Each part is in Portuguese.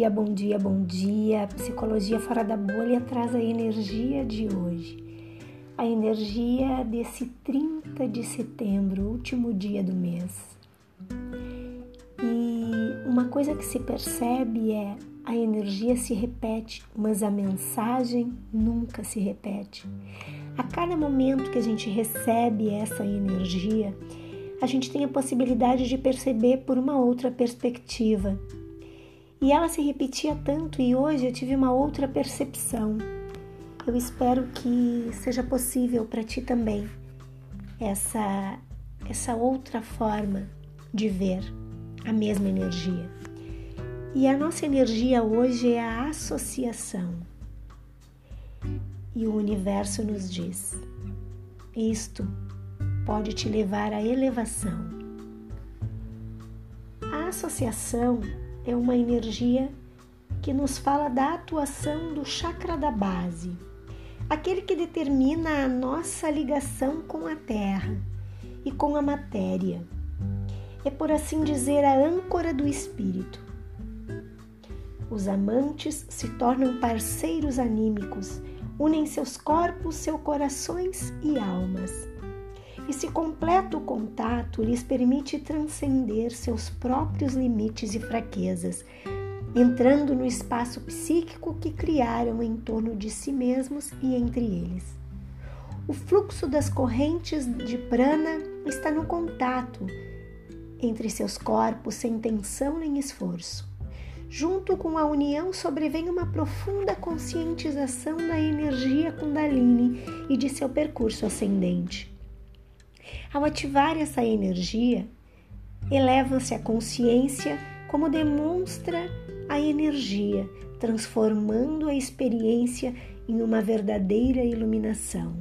dia, bom dia, bom dia. Psicologia Fora da Bolha traz a energia de hoje. A energia desse 30 de setembro, último dia do mês. E uma coisa que se percebe é a energia se repete, mas a mensagem nunca se repete. A cada momento que a gente recebe essa energia, a gente tem a possibilidade de perceber por uma outra perspectiva. E ela se repetia tanto e hoje eu tive uma outra percepção. Eu espero que seja possível para ti também essa essa outra forma de ver a mesma energia. E a nossa energia hoje é a associação. E o universo nos diz: isto pode te levar à elevação. A associação é uma energia que nos fala da atuação do chakra da base, aquele que determina a nossa ligação com a terra e com a matéria. É, por assim dizer, a âncora do espírito. Os amantes se tornam parceiros anímicos, unem seus corpos, seus corações e almas esse completo contato lhes permite transcender seus próprios limites e fraquezas, entrando no espaço psíquico que criaram em torno de si mesmos e entre eles. O fluxo das correntes de prana está no contato entre seus corpos sem tensão nem esforço. Junto com a união sobrevém uma profunda conscientização da energia Kundalini e de seu percurso ascendente. Ao ativar essa energia, eleva-se a consciência como demonstra a energia, transformando a experiência em uma verdadeira iluminação.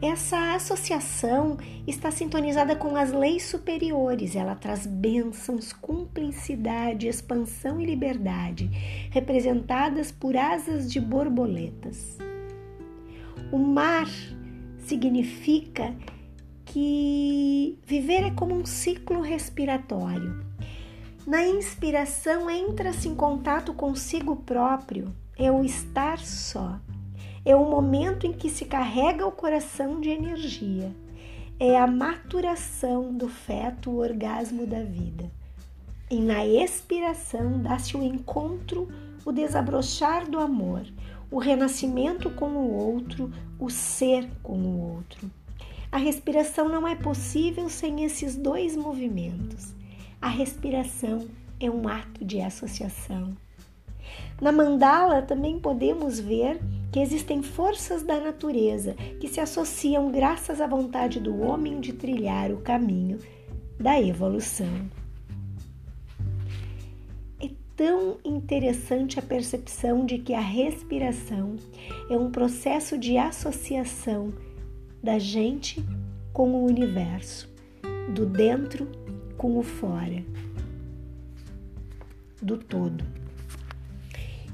Essa associação está sintonizada com as leis superiores, ela traz bênçãos, cumplicidade, expansão e liberdade, representadas por asas de borboletas. O mar significa que viver é como um ciclo respiratório. Na inspiração, entra-se em contato consigo próprio, é o estar só. É o momento em que se carrega o coração de energia. É a maturação do feto, o orgasmo da vida. E na expiração dá-se o encontro, o desabrochar do amor, o renascimento com o outro, o ser com o outro. A respiração não é possível sem esses dois movimentos. A respiração é um ato de associação. Na mandala também podemos ver que existem forças da natureza que se associam graças à vontade do homem de trilhar o caminho da evolução. É tão interessante a percepção de que a respiração é um processo de associação da gente com o universo, do dentro com o fora, do todo.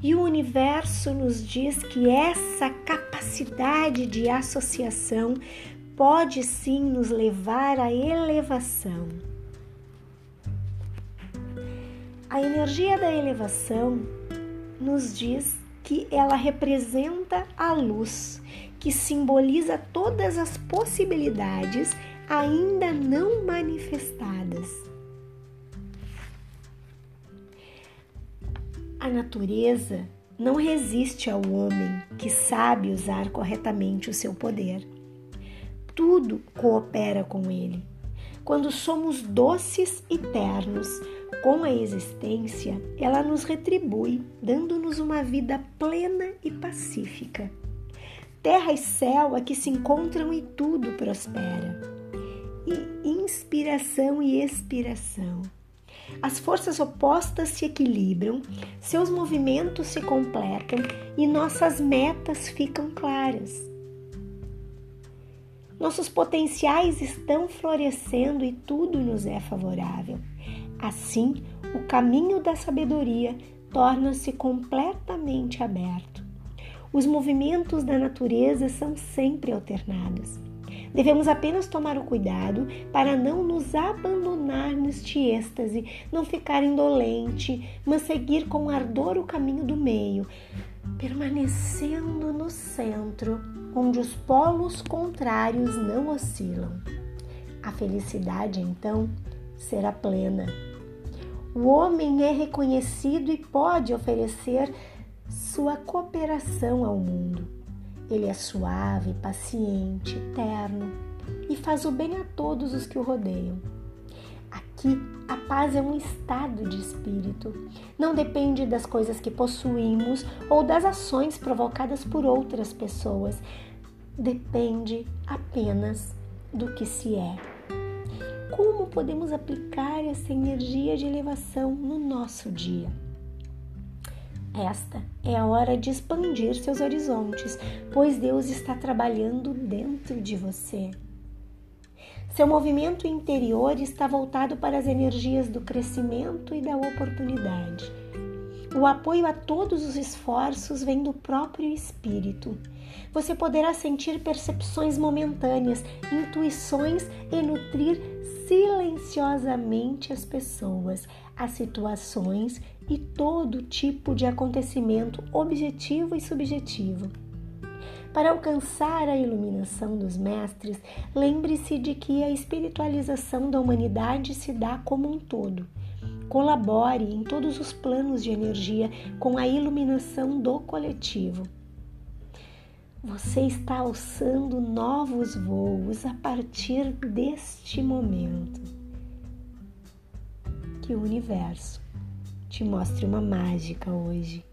E o universo nos diz que essa capacidade de associação pode sim nos levar à elevação. A energia da elevação nos diz que ela representa a luz, que simboliza todas as possibilidades ainda não manifestadas. A natureza não resiste ao homem que sabe usar corretamente o seu poder. Tudo coopera com ele. Quando somos doces e ternos com a existência, ela nos retribui, dando-nos uma vida plena e pacífica. Terra e céu aqui se encontram e tudo prospera. E inspiração e expiração. As forças opostas se equilibram, seus movimentos se completam e nossas metas ficam claras. Nossos potenciais estão florescendo e tudo nos é favorável. Assim, o caminho da sabedoria torna-se completamente aberto. Os movimentos da natureza são sempre alternados. Devemos apenas tomar o cuidado para não nos abandonar neste êxtase, não ficar indolente, mas seguir com ardor o caminho do meio, permanecendo no centro, onde os polos contrários não oscilam. A felicidade, então, será plena. O homem é reconhecido e pode oferecer sua cooperação ao mundo. Ele é suave, paciente, terno e faz o bem a todos os que o rodeiam. Aqui, a paz é um estado de espírito. Não depende das coisas que possuímos ou das ações provocadas por outras pessoas. Depende apenas do que se é. Como podemos aplicar essa energia de elevação no nosso dia? Esta é a hora de expandir seus horizontes, pois Deus está trabalhando dentro de você. Seu movimento interior está voltado para as energias do crescimento e da oportunidade. O apoio a todos os esforços vem do próprio espírito. Você poderá sentir percepções momentâneas, intuições e nutrir silenciosamente as pessoas, as situações e todo tipo de acontecimento objetivo e subjetivo. Para alcançar a iluminação dos mestres, lembre-se de que a espiritualização da humanidade se dá como um todo. Colabore em todos os planos de energia com a iluminação do coletivo. Você está alçando novos voos a partir deste momento. Que o universo te mostre uma mágica hoje.